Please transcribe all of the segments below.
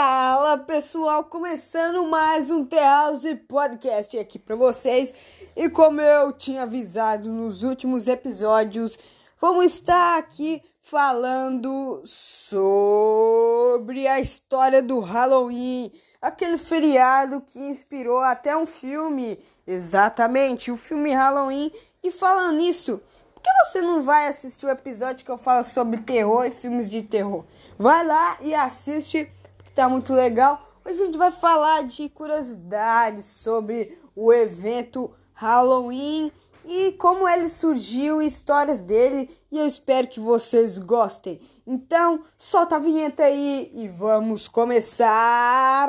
Fala pessoal, começando mais um The House Podcast aqui para vocês. E como eu tinha avisado nos últimos episódios, vamos estar aqui falando sobre a história do Halloween, aquele feriado que inspirou até um filme, exatamente, o filme Halloween. E falando nisso, por que você não vai assistir o episódio que eu falo sobre terror e filmes de terror? Vai lá e assiste tá muito legal. Hoje a gente vai falar de curiosidades sobre o evento Halloween e como ele surgiu, histórias dele, e eu espero que vocês gostem. Então, solta a vinheta aí e vamos começar.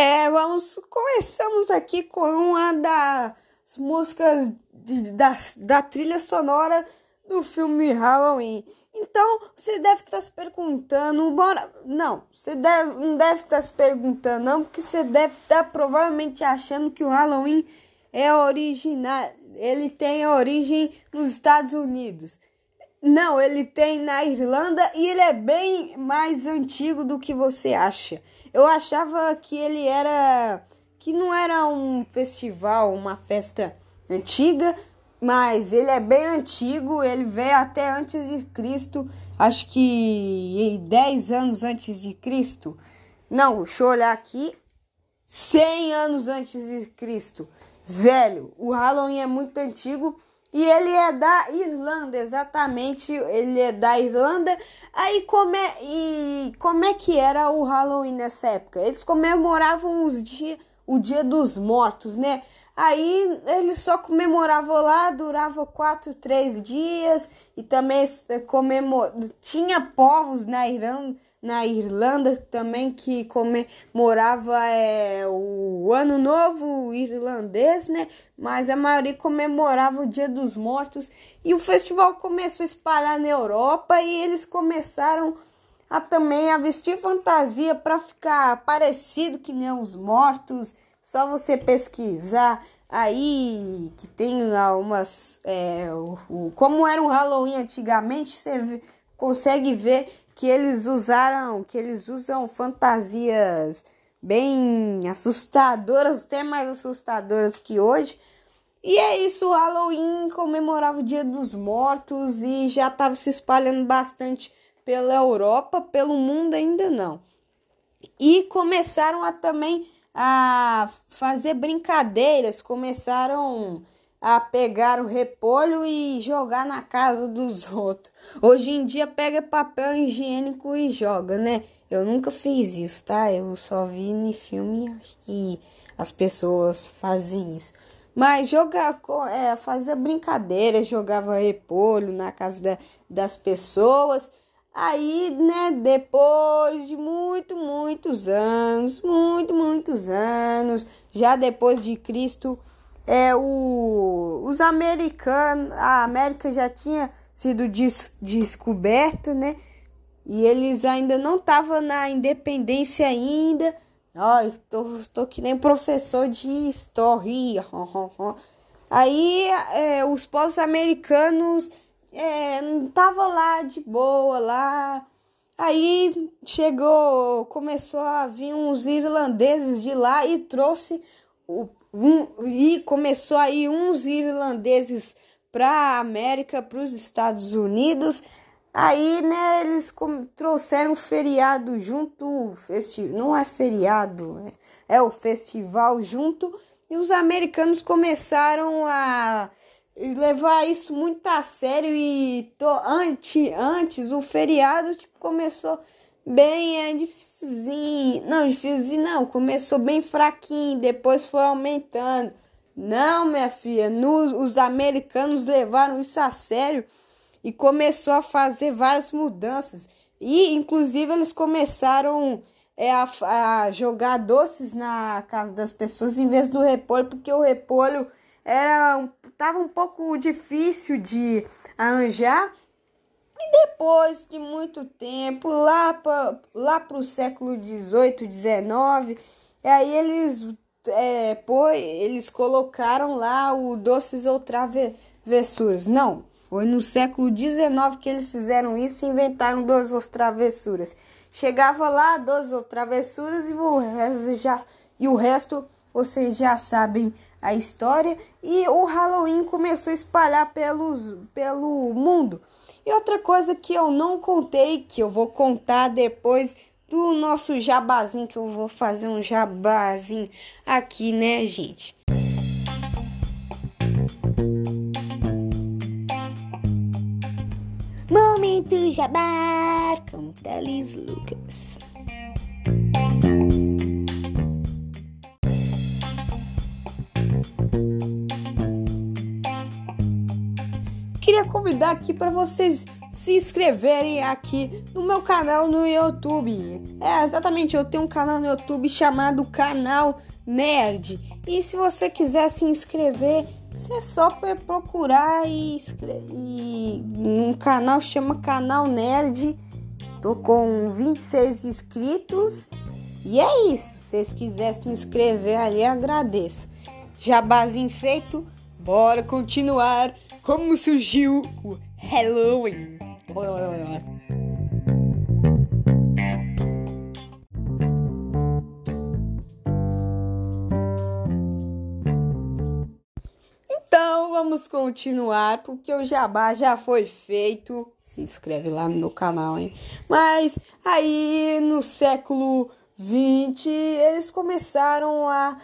É, vamos. Começamos aqui com uma das músicas de, da, da trilha sonora do filme Halloween. Então, você deve estar se perguntando, bora. Não, você deve, não deve estar se perguntando, não, porque você deve estar provavelmente achando que o Halloween é original. Ele tem origem nos Estados Unidos. Não, ele tem na Irlanda e ele é bem mais antigo do que você acha. Eu achava que ele era. que não era um festival, uma festa antiga, mas ele é bem antigo, ele veio até antes de Cristo, acho que 10 anos antes de Cristo. Não, deixa eu olhar aqui. 100 anos antes de Cristo. Velho, o Halloween é muito antigo e ele é da Irlanda, exatamente. Ele é da Irlanda. Aí como é, e como é que era o Halloween nessa época? Eles comemoravam os dia, o Dia dos Mortos, né? Aí eles só comemoravam lá, durava quatro, três dias. E também comemor... tinha povos na Irlanda na Irlanda também que comemorava é, o Ano Novo irlandês, né? Mas a maioria comemorava o Dia dos Mortos e o festival começou a espalhar na Europa e eles começaram a também a vestir fantasia para ficar parecido que nem os mortos. Só você pesquisar aí que tem algumas é, o, o, como era o Halloween antigamente, você consegue ver que eles usaram, que eles usam fantasias bem assustadoras, até mais assustadoras que hoje. E é isso, Halloween comemorava o Dia dos Mortos e já estava se espalhando bastante pela Europa, pelo mundo ainda não. E começaram a também a fazer brincadeiras, começaram a pegar o repolho e jogar na casa dos outros. Hoje em dia pega papel higiênico e joga, né? Eu nunca fiz isso, tá? Eu só vi em filme que as pessoas fazem isso. Mas jogar, é, fazer brincadeira, jogava repolho na casa da, das pessoas. Aí, né, depois de muito, muitos anos, muito, muitos anos, já depois de Cristo, é, o, os americanos, a América já tinha sido des, descoberta, né? E eles ainda não estavam na independência ainda. Ai, tô, tô que nem professor de história. Aí é, os povos americanos é, não estavam lá de boa lá. Aí chegou, começou a vir uns irlandeses de lá e trouxe o um, e começou aí uns irlandeses para a América, para os Estados Unidos. Aí, né, eles trouxeram feriado junto, festi não é feriado, é, é o festival junto, e os americanos começaram a levar isso muito a sério e antes, antes o feriado tipo, começou bem é difícilzinho. Não, difícilzinho não. Começou bem fraquinho, depois foi aumentando. Não, minha filha, no, os americanos levaram isso a sério e começou a fazer várias mudanças. E, inclusive, eles começaram é, a, a jogar doces na casa das pessoas em vez do repolho, porque o repolho era tava um pouco difícil de arranjar. E depois de muito tempo, lá para lá o século 18, 19, aí eles é, pô, eles colocaram lá o doces ou travessuras. Não, foi no século 19 que eles fizeram isso e inventaram doces ou travessuras. Chegava lá, doces ou travessuras e o resto já e o resto vocês já sabem a história e o Halloween começou a espalhar pelos, pelo mundo. E outra coisa que eu não contei, que eu vou contar depois do nosso jabazinho, que eu vou fazer um jabazinho aqui, né, gente? Momento Jabá com Teles Lucas. Queria convidar aqui para vocês se inscreverem aqui no meu canal no YouTube. É, exatamente, eu tenho um canal no YouTube chamado Canal Nerd. E se você quiser se inscrever, é só procurar e, e um canal chama Canal Nerd. Tô com 26 inscritos. E é isso. Se vocês quiserem se inscrever ali, agradeço. Jabazinho feito, bora continuar como surgiu o Halloween. Então vamos continuar, porque o jabá já foi feito. Se inscreve lá no meu canal, hein? Mas aí no século 20 eles começaram a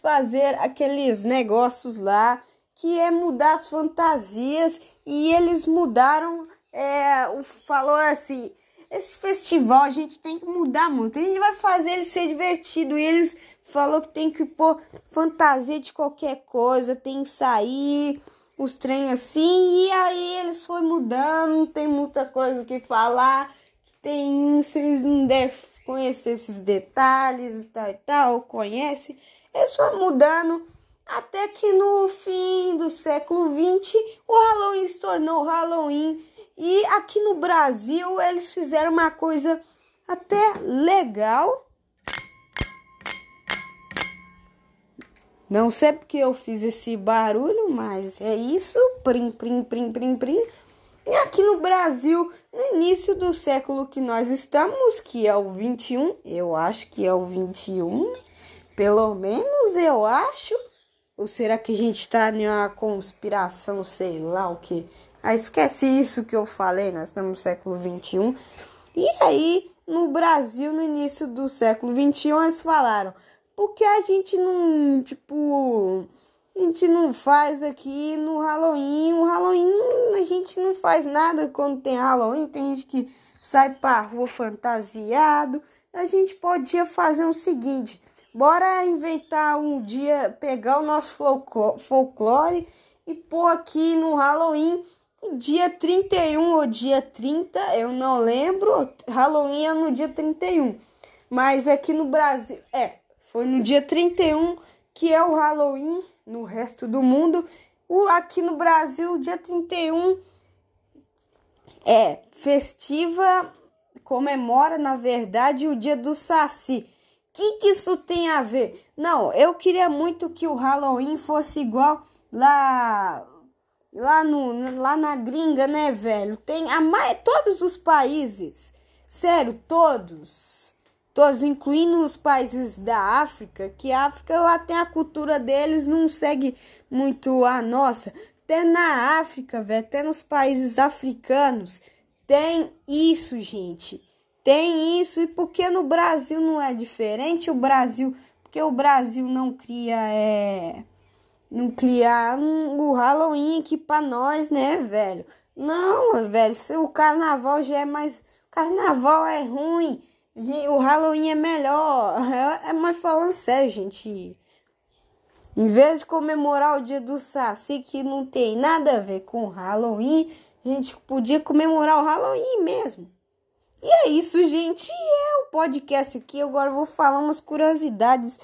fazer aqueles negócios lá que é mudar as fantasias e eles mudaram é, falou assim: esse festival a gente tem que mudar muito. A gente vai fazer ele ser divertido. E eles falou que tem que pôr fantasia de qualquer coisa, tem que sair os trem assim. E aí eles foram mudando, não tem muita coisa que falar. Tem, vocês não devem conhecer esses detalhes e tal e tal, conhece. Eles foram mudando até que no fim do século XX o Halloween se tornou Halloween e aqui no Brasil eles fizeram uma coisa até legal. Não sei porque eu fiz esse barulho, mas é isso. Prim, prim, prim, prim, prim. E aqui no Brasil, no início do século que nós estamos, que é o 21, eu acho que é o 21, pelo menos eu acho. Ou será que a gente está em uma conspiração, sei lá o que? Ah, esquece isso que eu falei, nós estamos no século 21. E aí, no Brasil, no início do século 21, eles falaram: por que a gente não, tipo, a gente não faz aqui no Halloween? O Halloween a gente não faz nada quando tem Halloween, tem gente que sai pra rua fantasiado. A gente podia fazer o seguinte: bora inventar um dia, pegar o nosso folclore e pôr aqui no Halloween dia 31 ou dia 30, eu não lembro. Halloween é no dia 31. Mas aqui no Brasil, é, foi no dia 31 que é o Halloween no resto do mundo. O, aqui no Brasil, dia 31 é festiva, comemora na verdade o dia do Saci. Que, que isso tem a ver? Não, eu queria muito que o Halloween fosse igual lá lá, no, lá na gringa, né, velho? Tem a mais, todos os países, sério, todos, todos, incluindo os países da África, que a África lá tem a cultura deles, não segue muito a nossa. Até na África, velho, até nos países africanos, tem isso, gente. Tem isso, e porque no Brasil não é diferente? O Brasil, porque o Brasil não cria é, não criar um, o Halloween aqui pra nós, né, velho? Não, velho, o carnaval já é mais. O carnaval é ruim, o Halloween é melhor. É, é mais falando sério, gente. Em vez de comemorar o dia do Saci, que não tem nada a ver com Halloween, a gente podia comemorar o Halloween mesmo. E é isso, gente. É o podcast aqui. Agora eu vou falar umas curiosidades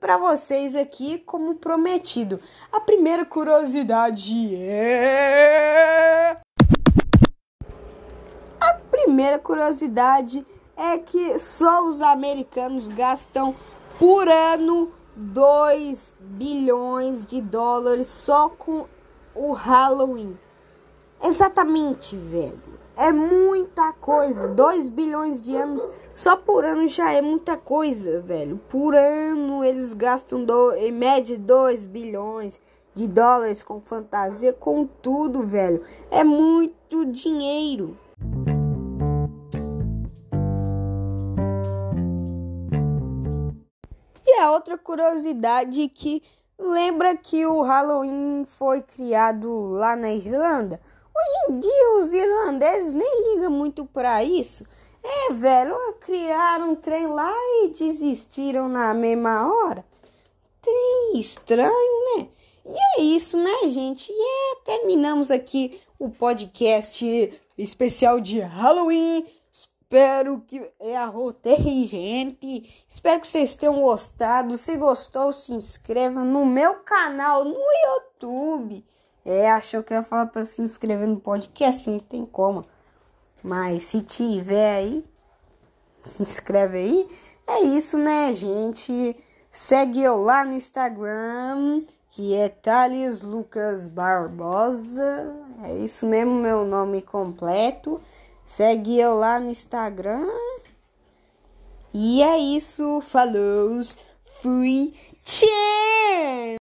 para vocês aqui como prometido. A primeira curiosidade é A primeira curiosidade é que só os americanos gastam por ano 2 bilhões de dólares só com o Halloween. Exatamente, velho. É muita coisa. 2 bilhões de anos só por ano já é muita coisa, velho. Por ano eles gastam do, em média 2 bilhões de dólares com fantasia, com tudo, velho. É muito dinheiro. E a outra curiosidade que lembra que o Halloween foi criado lá na Irlanda? Hoje em dia os irlandeses nem ligam muito para isso. É, velho, criaram um trem lá e desistiram na mesma hora. Trem estranho, né? E é isso, né, gente? E é, terminamos aqui o podcast especial de Halloween. Espero que é arrotei, gente. Espero que vocês tenham gostado. Se gostou, se inscreva no meu canal no YouTube. É, achou que eu ia falar para se inscrever no podcast, não tem como. Mas se tiver aí, se inscreve aí. É isso, né, gente? Segue eu lá no Instagram, que é Thales Lucas Barbosa. É isso mesmo, meu nome completo. Segue eu lá no Instagram. E é isso. Falou. Fui. Tchau!